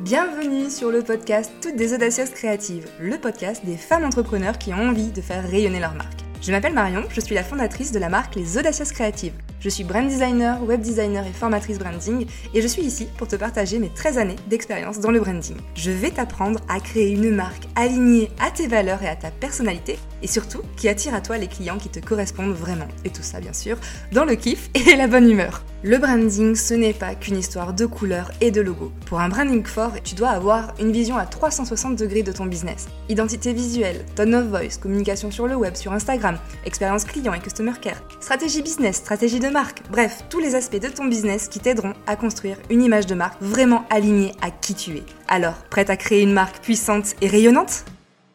Bienvenue sur le podcast Toutes des audacieuses créatives, le podcast des femmes entrepreneurs qui ont envie de faire rayonner leur marque. Je m'appelle Marion, je suis la fondatrice de la marque Les Audacieuses Créatives. Je suis brand designer, web designer et formatrice branding et je suis ici pour te partager mes 13 années d'expérience dans le branding. Je vais t'apprendre à créer une marque alignée à tes valeurs et à ta personnalité et surtout qui attire à toi les clients qui te correspondent vraiment. Et tout ça bien sûr dans le kiff et la bonne humeur. Le branding, ce n'est pas qu'une histoire de couleurs et de logos. Pour un branding fort, tu dois avoir une vision à 360 degrés de ton business. Identité visuelle, tone of voice, communication sur le web, sur Instagram, expérience client et customer care, stratégie business, stratégie de marque, bref, tous les aspects de ton business qui t'aideront à construire une image de marque vraiment alignée à qui tu es. Alors, prête à créer une marque puissante et rayonnante?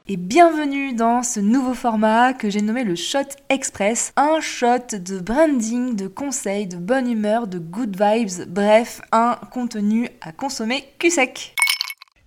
Et bienvenue dans ce nouveau format que j'ai nommé le Shot Express. Un shot de branding, de conseils, de bonne humeur, de good vibes, bref, un contenu à consommer cul sec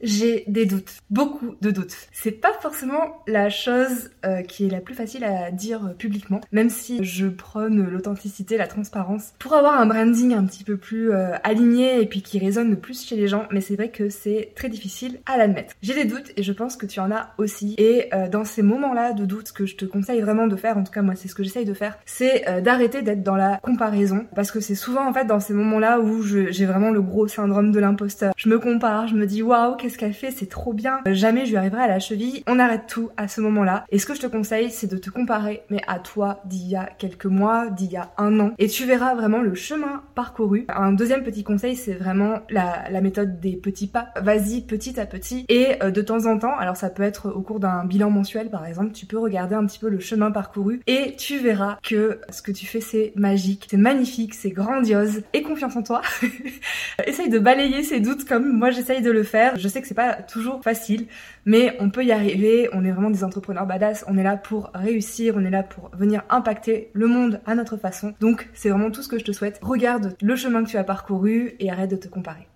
j'ai des doutes, beaucoup de doutes. C'est pas forcément la chose euh, qui est la plus facile à dire publiquement, même si je prône l'authenticité, la transparence, pour avoir un branding un petit peu plus euh, aligné et puis qui résonne plus chez les gens, mais c'est vrai que c'est très difficile à l'admettre. J'ai des doutes et je pense que tu en as aussi. Et euh, dans ces moments-là de doute, ce que je te conseille vraiment de faire, en tout cas moi c'est ce que j'essaye de faire, c'est d'arrêter d'être dans la comparaison, parce que c'est souvent en fait dans ces moments-là où j'ai vraiment le gros syndrome de l'imposteur. Je me compare, je me dis waouh, qu'est-ce qu'elle fait, c'est trop bien, jamais je lui arriverai à la cheville. On arrête tout à ce moment-là. Et ce que je te conseille, c'est de te comparer, mais à toi d'il y a quelques mois, d'il y a un an. Et tu verras vraiment le chemin parcouru. Un deuxième petit conseil, c'est vraiment la, méthode des petits pas. Vas-y petit à petit. Et euh, de temps en temps, alors ça peut être au cours d'un bilan mensuel par exemple, tu peux regarder un petit peu le chemin parcouru et tu verras que ce que tu fais c'est magique, c'est magnifique, c'est grandiose. Et confiance en toi. Essaye de balayer ces doutes comme moi j'essaye de le faire. Sais que c'est pas toujours facile, mais on peut y arriver. On est vraiment des entrepreneurs badass. On est là pour réussir. On est là pour venir impacter le monde à notre façon. Donc, c'est vraiment tout ce que je te souhaite. Regarde le chemin que tu as parcouru et arrête de te comparer.